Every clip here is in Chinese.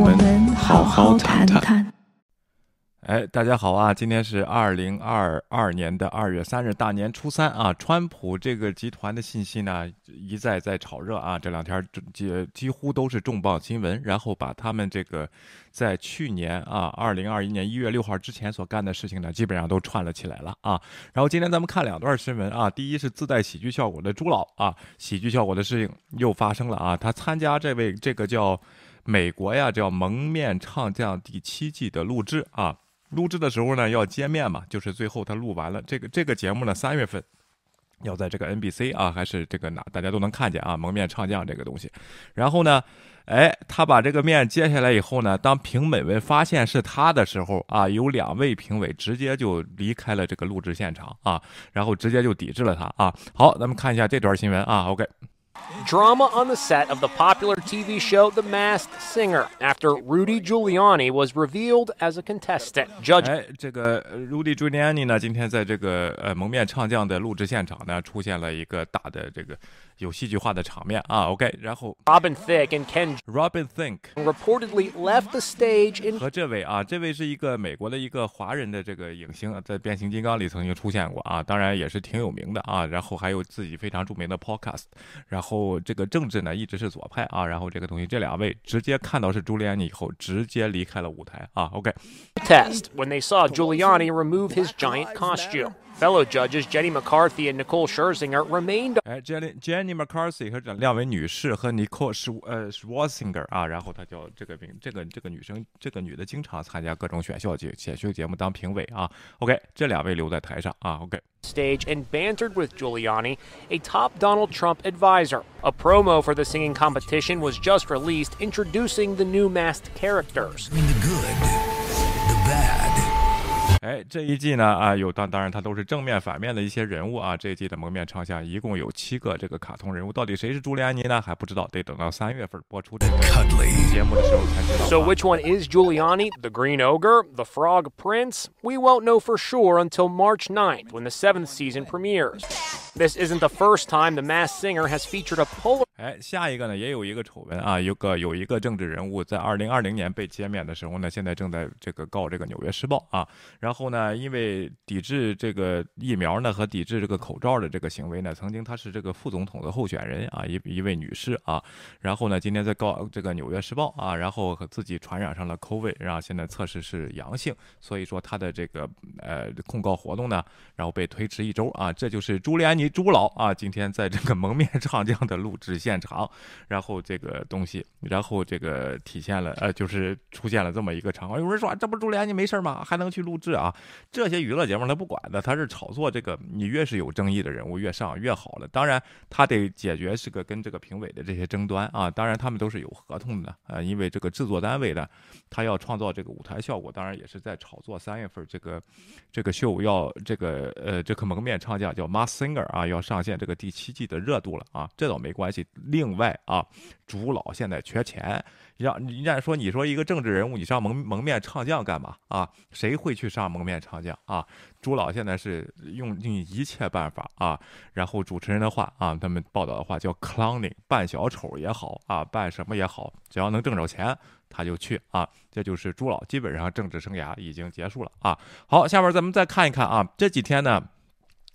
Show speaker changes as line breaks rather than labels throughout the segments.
我们好好谈谈。
哎，大家好啊！今天是二零二二年的二月三日，大年初三啊。川普这个集团的信息呢，一再在炒热啊。这两天几几乎都是重磅新闻，然后把他们这个在去年啊，二零二一年一月六号之前所干的事情呢，基本上都串了起来了啊。然后今天咱们看两段新闻啊。第一是自带喜剧效果的朱老啊，喜剧效果的事情又发生了啊。他参加这位这个叫美国呀叫《蒙面唱将》第七季的录制啊。录制的时候呢，要见面嘛，就是最后他录完了这个这个节目呢，三月份要在这个 NBC 啊，还是这个哪大家都能看见啊，蒙面唱将这个东西。然后呢，哎，他把这个面接下来以后呢，当评委们发现是他的时候啊，有两位评委直接就离开了这个录制现场啊，然后直接就抵制了他啊。好，咱们看一下这段新闻啊，OK。
Drama on the set of the popular TV show The Masked Singer after Rudy Giuliani was revealed as a contestant. Judge
哎，这个 Rudy Giuliani 呢，今天在这个呃蒙面唱将的录制现场呢，出现了一个大的这个 有戏剧化的场面啊。OK，然后
Robin Thicke and Ken
Robin Thicke
reportedly left the stage in
和这位啊，这位是一个美国的一个华人的这个影星，在变形金刚里曾经出现过啊，当然也是挺有名的啊。然后还有自己非常着名的 podcast，然后。后这个政治呢一直是左派啊，然后这个东西，这两位直接看到是朱利安尼以后，直接离开了舞台啊。
OK。Test when they saw Giuliani remove his giant costume. Fellow judges Jenny McCarthy and Nicole Scherzinger remained.
哎，Jenny Jenny McCarthy 和这两位女士和 Nicole 是呃 Scherzinger 啊，然后她叫这个名，这个这个女生，这个女的经常参加各种选秀节选秀节目当评委啊。OK，这两位留在台上啊。
OK。Stage and bantered with Giuliani, a top Donald Trump advisor. A promo for the singing competition was just released, introducing the new masked characters.
哎，这一季呢啊，有当当然它都是正面反面的一些人物啊。这一季的蒙面唱将一共有七个这个卡通人物，到底谁是朱利安尼呢？还不知道，得等到三月份播出这个节目的时候才知道。
So which one is Giuliani? The Green Ogre, the Frog Prince? We won't know for sure until March 9th when the seventh season premieres. This isn't the first time the Masked Singer has featured a polar.
哎，下一个呢也有一个丑闻啊，有个有一个政治人物在二零二零年被歼灭的时候呢，现在正在这个告这个《纽约时报》啊。然后然后呢，因为抵制这个疫苗呢和抵制这个口罩的这个行为呢，曾经她是这个副总统的候选人啊，一一位女士啊。然后呢，今天在告这个《纽约时报》啊，然后和自己传染上了 COVID，然后现在测试是阳性，所以说她的这个呃控告活动呢，然后被推迟一周啊。这就是朱利安尼朱老啊，今天在这个蒙面唱将的录制现场，然后这个东西，然后这个体现了呃，就是出现了这么一个场况。有人说这不朱利安尼没事吗？还能去录制啊？这些娱乐节目他不管的，他是炒作这个，你越是有争议的人物越上越好了。当然他得解决这个跟这个评委的这些争端啊。当然他们都是有合同的啊，因为这个制作单位的他要创造这个舞台效果，当然也是在炒作。三月份这个这个秀要这个呃这个蒙面唱将叫 m a s Singer 啊要。上线这个第七季的热度了啊，这倒没关系。另外啊，朱老现在缺钱，让人家说你说一个政治人物，你上蒙蒙面唱将干嘛啊？谁会去上蒙面唱将啊？朱老现在是用尽一切办法啊。然后主持人的话啊，他们报道的话叫 clowning，扮小丑也好啊，扮什么也好，只要能挣着钱他就去啊。这就是朱老基本上政治生涯已经结束了啊。好，下面咱们再看一看啊，这几天呢。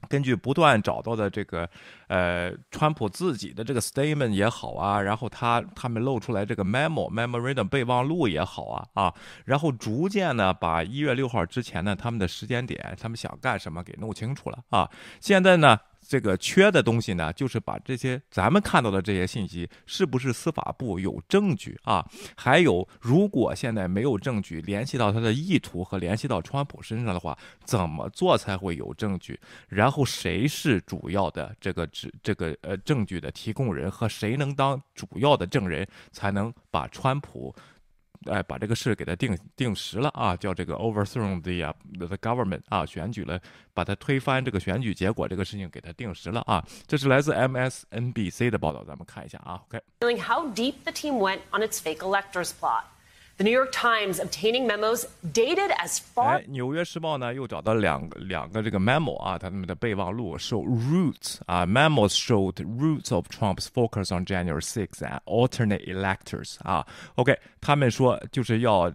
根据不断找到的这个，呃，川普自己的这个 statement 也好啊，然后他他们露出来这个 memo memorandum 备忘录也好啊啊，然后逐渐呢把一月六号之前呢他们的时间点，他们想干什么给弄清楚了啊，现在呢。这个缺的东西呢，就是把这些咱们看到的这些信息，是不是司法部有证据啊？还有，如果现在没有证据联系到他的意图和联系到川普身上的话，怎么做才会有证据？然后谁是主要的这个指这个呃证据的提供人和谁能当主要的证人，才能把川普？哎，把这个事给他定定实了啊，叫这个 overthrow the the government 啊，选举了，把他推翻这个选举结果这个事情给他定实了啊。这是来自 MSNBC 的报道，咱们看一下啊。OK。
How deep the team went on its fake electors plot. The New York Times obtaining memos dated as far
哎，《纽约时报》呢又找到两个两个这个 memo 啊，他们的备忘录 show roots 啊，memos showed roots of Trump's focus on January 6 and alternate electors 啊。OK，他们说就是要。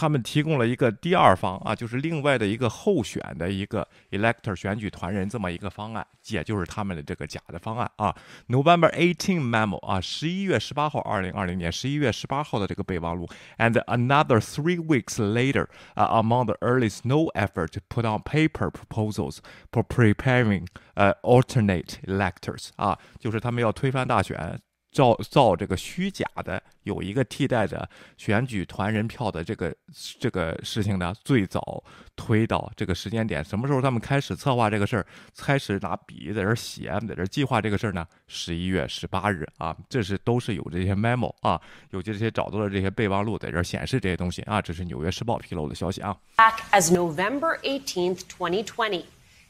他们提供了一个第二方啊，就是另外的一个候选的一个 elector 选举团人这么一个方案，也就是他们的这个假的方案啊。November 18 memo 啊，十一月十八号，二零二零年十一月十八号的这个备忘录，and another three weeks later 啊，among the early snow effort to put on paper proposals for preparing 呃 alternate electors 啊，就是他们要推翻大选。造造这个虚假的有一个替代的选举团人票的这个这个事情呢，最早推到这个时间点，什么时候他们开始策划这个事儿，开始拿笔在这儿写，在这儿计划这个事儿呢？十一月十八日啊，这是都是有这些 memo 啊，有这些找到的这些备忘录在这儿显示这些东西啊，这是《纽约时报》披露的消息啊。
back as November 18th, 2020,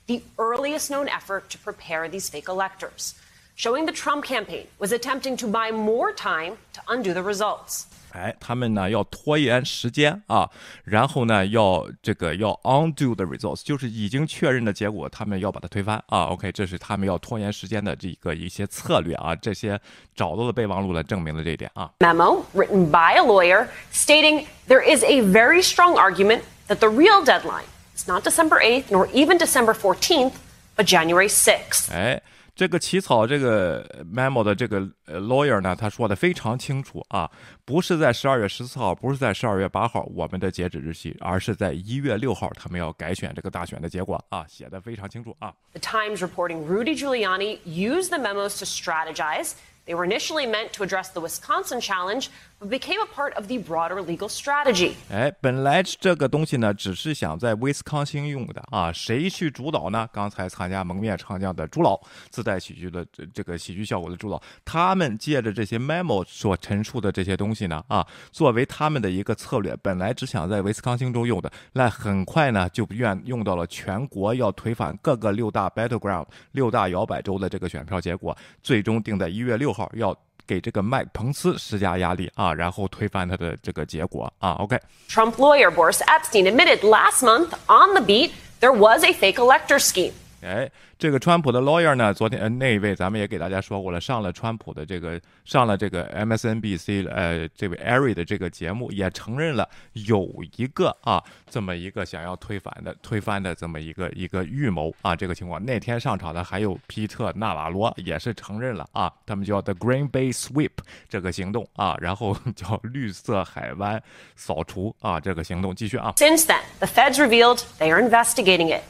the earliest known effort to prepare these fake electors, showing the Trump campaign was attempting to buy more time to undo the results.
哎，他们呢要拖延时间啊，然后呢要这个要 undo the results，就是已经确认的结果，他们要把它推翻啊。OK，这是他们要拖延时间的这个一些策略啊。这些找到的备忘录呢，证明了这一点啊。
Memo written by a lawyer stating there is a very strong argument that the real deadline is not December 8th nor even December 14th, but January 6th.
哎， 这个起草这个 memo 的这个呃 lawyer 呢，他说的非常清楚啊，不是在十二月十四号，不是在十二月八号我们的截止日期，而是在一月六号，他们要改选这个大选的结果啊，写的非常清楚啊。
The Times reporting Rudy Giuliani used the memos to strategize. They were initially meant to address the Wisconsin challenge, but became a part of the broader legal strategy.
哎，本来这个东西呢，只是想在威斯康星用的啊，谁去主导呢？刚才参加蒙面唱将的朱老，自带喜剧的这这个喜剧效果的朱老，他们借着这些 memo 所陈述的这些东西呢，啊，作为他们的一个策略，本来只想在威斯康星州用的，那很快呢就愿用到了全国要推翻各个六大 battleground 六大摇摆州的这个选票结果，最终定在一月六号要。给这个麦彭斯施加压力啊，然后推翻他的这个结果啊。OK，
Trump lawyer Boris Epstein admitted last month on the beat there was a fake elector scheme.
哎，这个川普的 lawyer 呢，昨天呃那一位咱们也给大家说过了，上了川普的这个上了这个 MSNBC 呃这位 Ari 的这个节目，也承认了有一个啊这么一个想要推翻的推翻的这么一个一个预谋啊这个情况。那天上场的还有皮特纳瓦罗也是承认了啊，他们叫 The Green Bay Sweep 这个行动啊，然后叫绿色海湾扫除啊这个行动继续啊。
Since then, the feds revealed they are investigating it.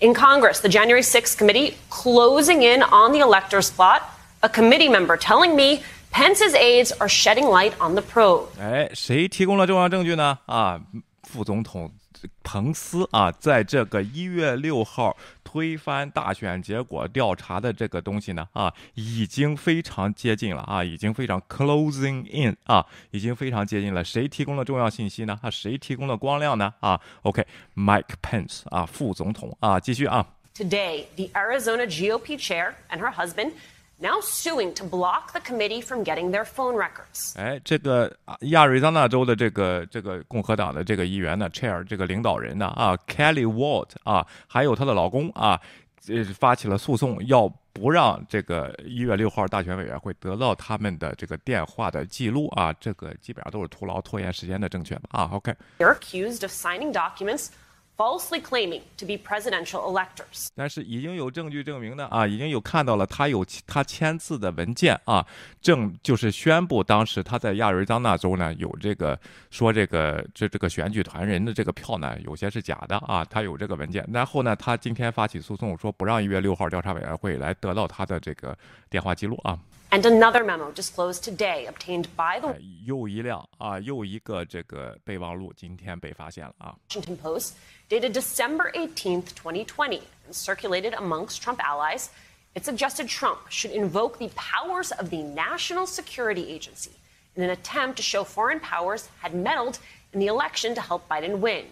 In Congress, the January 6th committee closing in on the electors plot, a committee member telling me Pence's aides are shedding light on the probe.
哎，谁提供了重要证据呢？啊，副总统 彭斯啊，在这个一月六号推翻大选结果调查的这个东西呢，啊，已经非常接近了啊，已经非常 closing in 啊，已经非常接近了。谁提供了重要信息呢？啊，谁提供了光亮呢？啊，OK，Mike Pence 啊，副总统啊，继续啊。
Today, the Arizona GOP chair and her husband now suing to block the committee from getting their phone records.
哎，这个啊亚利桑那州的这个这个共和党的这个议员呢，chair 这个领导人呢啊，Kelly Ward 啊，还有她的老公啊，呃，发起了诉讼，要不让这个一月六号大选委员会得到他们的这个电话的记录啊，这个基本上都是徒劳拖延时间的正确吧啊，OK。
They're accused of signing documents falsely claiming to be presidential electors.
但是已经有证据证明呢啊，已经有看到了他有他签字的文件啊，证就是宣布当时他在亚利桑那州呢有这个说这个这这个选举团人的这个票呢有些是假的啊，他有这个文件。然后呢，他今天发起诉讼说不让一月六号调查委员会来得到他的这个电话记录啊。
And another memo disclosed today, obtained by the
哎又一辆啊，又一个这个备忘录今天被发现了啊。
Washington Post, dated December 18th, 2020, and circulated amongst Trump allies. It suggested Trump should invoke the powers of the National Security Agency in an attempt to show foreign powers had meddled in the election to help Biden win.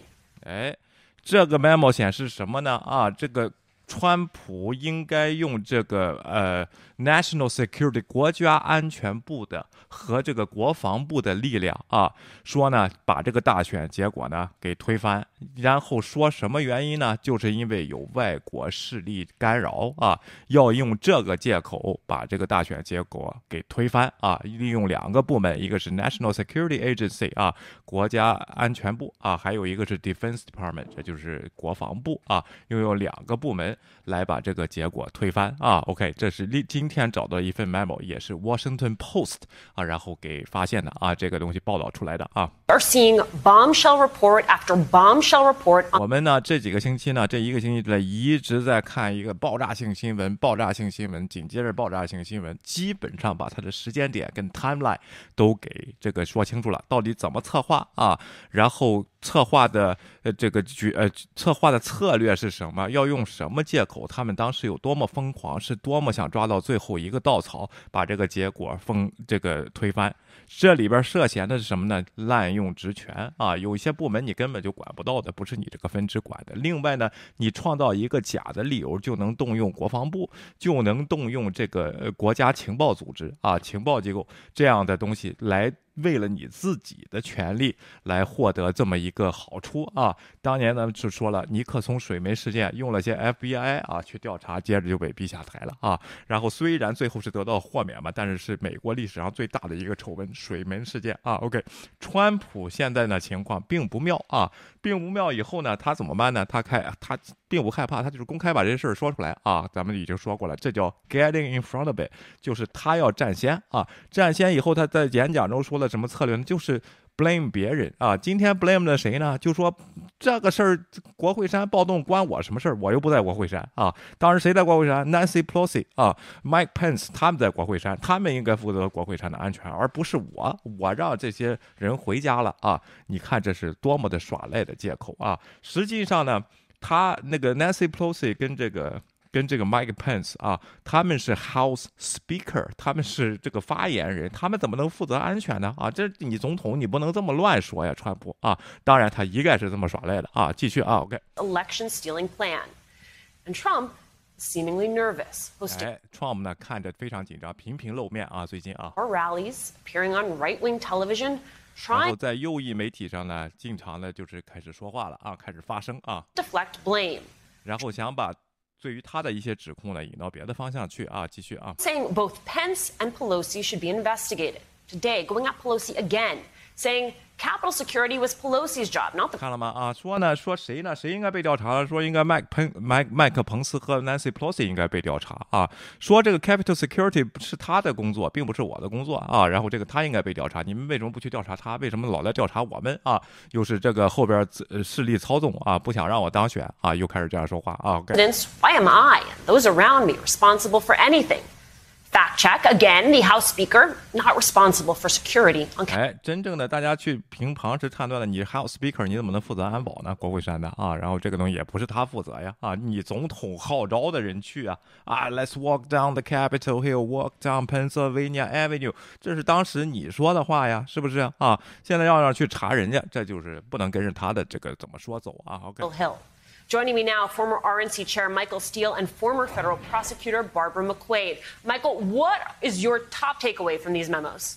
哎，这个 memo 显示什么呢？啊，这个 川普应该用这个呃 national security 国家安全部的和这个国防部的力量啊，说呢把这个大选结果呢给推翻，然后说什么原因呢？就是因为有外国势力干扰啊，要用这个借口把这个大选结果给推翻啊，利用两个部门，一个是 national security agency 啊，国家安全部啊，还有一个是 defense department，这就是国防部啊，拥有两个部门。来把这个结果推翻啊！OK，这是今今天找到一份 memo，也是 Washington Post 啊，然后给发现的啊，这个东西报道出来的啊。
Are seeing bombshell report after bombshell report。
我们呢这几个星期呢，这一个星期来一直在看一个爆炸性新闻，爆炸性新闻，紧接着爆炸性新闻，基本上把它的时间点跟 timeline 都给这个说清楚了，到底怎么策划啊？然后。策划的呃这个局呃策划的策略是什么？要用什么借口？他们当时有多么疯狂？是多么想抓到最后一个稻草，把这个结果封这个推翻？这里边涉嫌的是什么呢？滥用职权啊！有一些部门你根本就管不到的，不是你这个分支管的。另外呢，你创造一个假的理由，就能动用国防部，就能动用这个国家情报组织啊，情报机构这样的东西来。为了你自己的权利来获得这么一个好处啊！当年呢就说了，尼克松水门事件用了些 FBI 啊去调查，接着就被逼下台了啊。然后虽然最后是得到豁免嘛，但是是美国历史上最大的一个丑闻——水门事件啊。OK，川普现在呢情况并不妙啊，并不妙。以后呢他怎么办呢？他开他并不害怕，他就是公开把这事儿说出来啊。咱们已经说过了，这叫 getting in front of it，就是他要占先啊。占先以后，他在演讲中说。的什么策略呢？就是 blame 别人啊！今天 blame 的谁呢？就说这个事儿，国会山暴动关我什么事儿？我又不在国会山啊！当时谁在国会山？Nancy Pelosi 啊，Mike Pence 他们在国会山，他们应该负责国会山的安全，而不是我。我让这些人回家了啊！你看这是多么的耍赖的借口啊！实际上呢，他那个 Nancy Pelosi 跟这个。跟这个 Mike Pence 啊，他们是 House Speaker，他们是这个发言人，他们怎么能负责安全呢？啊，这你总统你不能这么乱说呀，川普啊！当然他一概是这么耍赖的啊。继续啊，OK。
Election stealing plan, and Trump seemingly nervous.
哎，Trump 呢看着非常紧张，频频露面啊，最近啊。
Or rallies appearing on right-wing television.
然后在右翼媒体上呢，经常呢就是开始说话了啊，开始发声啊。
Deflect blame.
然后想把。对于他的一些指控呢，引到别的方向去啊，继续啊。
Saying both Pence and Pelosi should be investigated. Today, going at Pelosi again, saying Capitol security was Pelosi's job, not the.
看了吗？啊，说呢，说谁呢？谁应该被调查？说应该麦彭麦麦克彭斯和 Nancy Pelosi 应该被调查啊。说这个 Capitol security 是他的工作，并不是我的工作啊。然后这个他应该被调查，你们为什么不去调查他？为什么老来调查我们啊？又是这个后边势力操纵啊，不想让我当选啊，又开始这样说话啊。
Why am I and those around me responsible for anything? Fact check again. The House Speaker not responsible for security.
哎，真正的大家去凭常识判断的，你 House Speaker 你怎么能负责安保呢？国会山的啊，然后这个东西也不是他负责呀啊，你总统号召的人去啊啊，Let's walk down the Capitol Hill, walk down Pennsylvania Avenue，这是当时你说的话呀，是不是啊？现在要让去查人家，这就是不能跟着他的这个怎么说走啊？OK。
Joining me now, former RNC Chair Michael Steele and former federal prosecutor Barbara McQuaid. Michael, what is your top takeaway from these memos?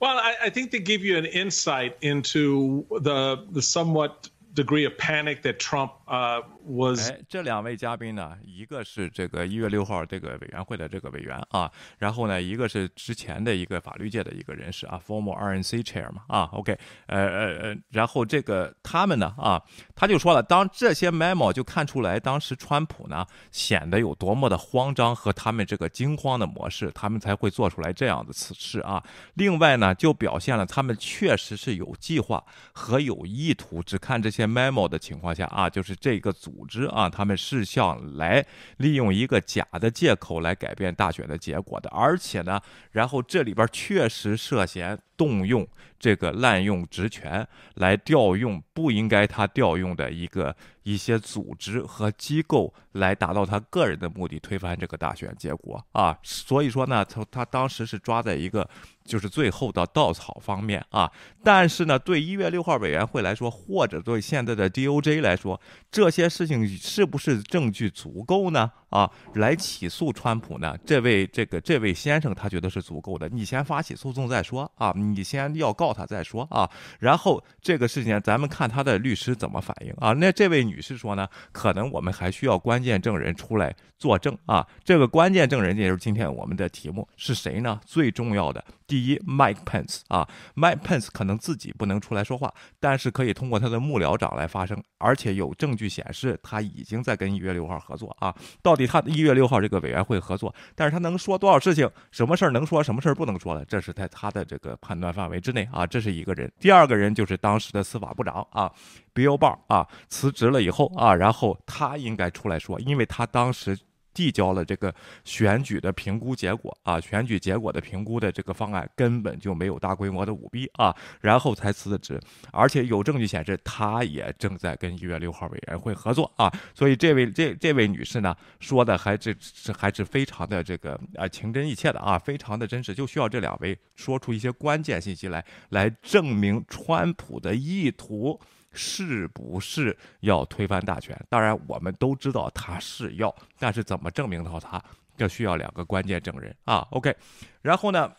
Well, I, I think they give you an insight into the the somewhat degree of panic that Trump uh, was
哎，这两位嘉宾呢，一个是这个一月六号这个委员会的这个委员啊，然后呢，一个是之前的一个法律界的一个人士啊，former RNC chair 嘛啊，OK，呃呃呃，然后这个他们呢啊，他就说了，当这些 memo 就看出来，当时川普呢显得有多么的慌张和他们这个惊慌的模式，他们才会做出来这样的此事啊。另外呢，就表现了他们确实是有计划和有意图，只看这些 memo 的情况下啊，就是这个组。织啊，他们是想来利用一个假的借口来改变大选的结果的，而且呢，然后这里边确实涉嫌动用这个滥用职权来调用不应该他调用的一个一些组织和机构来达到他个人的目的，推翻这个大选结果啊。所以说呢，他他当时是抓在一个就是最后的稻草方面啊。但是呢，对一月六号委员会来说，或者对现在的 DOJ 来说，这些事情是不是证据足够呢？啊，来起诉川普呢？这位这个这位先生他觉得是足够的。你先发起诉讼再说啊，你先要告他再说啊。然后这个事情咱们看他的律师怎么反应啊。那这位女士说呢，可能我们还需要关键证人出来作证啊。这个关键证人也就是今天我们的题目是谁呢？最重要的。第一，Mike Pence 啊，Mike Pence 可能自己不能出来说话，但是可以通过他的幕僚长来发声，而且有证据显示他已经在跟一月六号合作啊。到底他一月六号这个委员会合作，但是他能说多少事情？什么事儿能说，什么事儿不能说了？这是在他的这个判断范围之内啊。这是一个人。第二个人就是当时的司法部长啊，Bill Barr 啊，辞职了以后啊，然后他应该出来说，因为他当时。递交了这个选举的评估结果啊，选举结果的评估的这个方案根本就没有大规模的舞弊啊，然后才辞的职，而且有证据显示他也正在跟一月六号委员会合作啊，所以这位这这位女士呢说的还是是还是非常的这个啊情真意切的啊，非常的真实，就需要这两位说出一些关键信息来来证明川普的意图。是不是要推翻大权？当然，我们都知道他是要，但是怎么证明到他，这需要两个关键证人啊。OK，然后呢，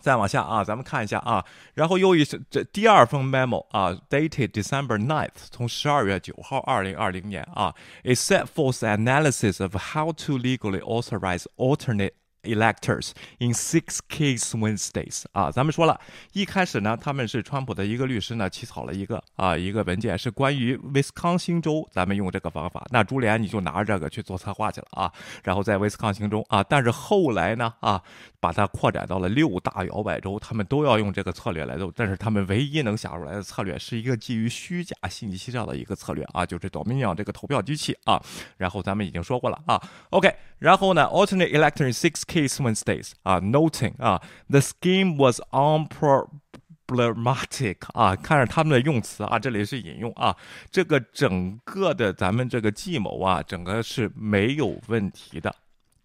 再往下啊，咱们看一下啊，然后又一这第二封 memo 啊，dated December ninth，从十二月九号，二零二零年啊，it set forth analysis of how to legally authorize alternate。Electors in six key swing states 啊，咱们说了一开始呢，他们是川普的一个律师呢，起草了一个啊一个文件，是关于威斯康星州，咱们用这个方法。那朱莲你就拿着这个去做策划去了啊，然后在威斯康星州啊，但是后来呢啊，把它扩展到了六大摇摆州，他们都要用这个策略来做，但是他们唯一能想出来的策略是一个基于虚假信息上的一个策略啊，就是 Dominion 这个投票机器啊。然后咱们已经说过了啊，OK，然后呢，alternate electors six。case Wednesdays 啊，noting 啊，the scheme was unproblematic 啊，看着他们的用词啊，这里是引用啊，这个整个的咱们这个计谋啊，整个是没有问题的。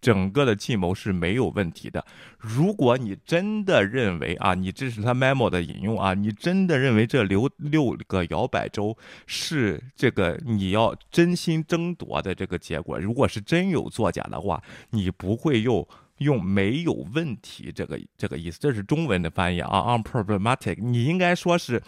整个的计谋是没有问题的。如果你真的认为啊，你这是他 memo 的引用啊，你真的认为这六六个摇摆州是这个你要真心争夺的这个结果，如果是真有作假的话，你不会用用没有问题这个这个意思，这是中文的翻译啊，unproblematic，你应该说是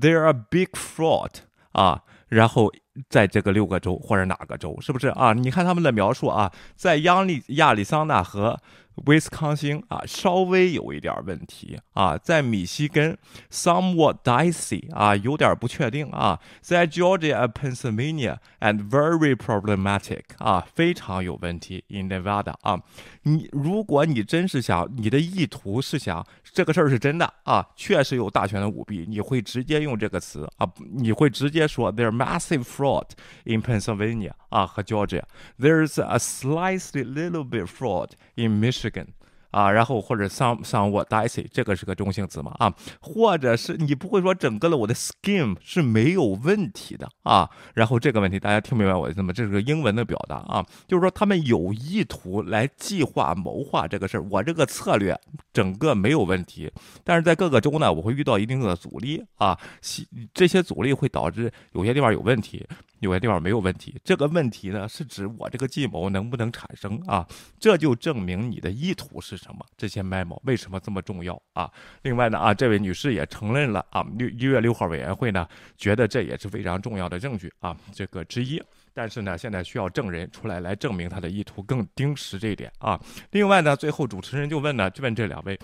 there are big fraud 啊，然后。在这个六个州或者哪个州，是不是啊？你看他们的描述啊，在央利亚利桑那和。威斯康星啊，稍微有一点问题啊，在密西根，somewhat dicey 啊，有点不确定啊，在 Georgia、Pennsylvania and very problematic 啊，非常有问题。In Nevada 啊，你如果你真是想，你的意图是想这个事儿是真的啊，确实有大权的舞弊，你会直接用这个词啊，你会直接说 there massive fraud in Pennsylvania 啊和 Georgia，there's a slightly little bit fraud in Michigan。 啊，然后或者 some some what dicey，这个是个中性词嘛啊，或者是你不会说整个的我的 scheme 是没有问题的啊，然后这个问题大家听明白我的意思吗？这是个英文的表达啊，就是说他们有意图来计划谋划这个事儿，我这个策略整个没有问题，但是在各个州呢，我会遇到一定的阻力啊，这些阻力会导致有些地方有问题。有些地方没有问题，这个问题呢是指我这个计谋能不能产生啊？这就证明你的意图是什么？这些 memo 为什么这么重要啊？另外呢啊，这位女士也承认了啊，六一月六号委员会呢觉得这也是非常重要的证据啊，这个之一。但是呢，现在需要证人出来来证明他的意图，更盯实这一点啊。另外呢，最后主持人就问呢，就问这两位，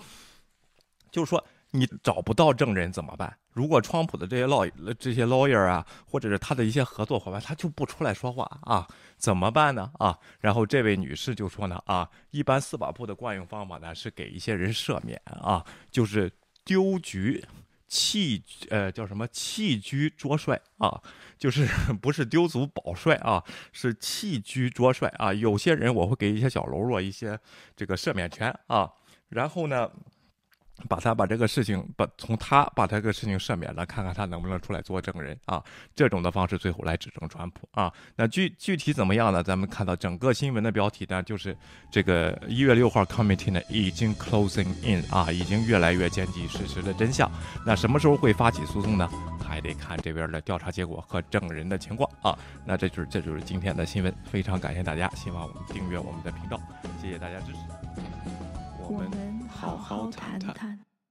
就说。你找不到证人怎么办？如果川普的这些 law 这些 lawyer 啊，或者是他的一些合作伙伴，他就不出来说话啊，怎么办呢？啊，然后这位女士就说呢，啊，一般司法部的惯用方法呢是给一些人赦免啊，就是丢局弃呃叫什么弃车捉帅啊，就是 不是丢卒保帅啊，是弃车捉帅啊。有些人我会给一些小喽啰一些这个赦免权啊，然后呢。把他把这个事情把从他把这个事情赦免了，看看他能不能出来做证人啊？这种的方式最后来指证川普啊？那具具体怎么样呢？咱们看到整个新闻的标题呢，就是这个一月六号 committee 呢已经 closing in 啊，已经越来越接近事实的真相。那什么时候会发起诉讼呢？还得看这边的调查结果和证人的情况啊。那这就是这就是今天的新闻，非常感谢大家，希望我们订阅我们的频道，谢谢大家支持。
我们好好谈谈。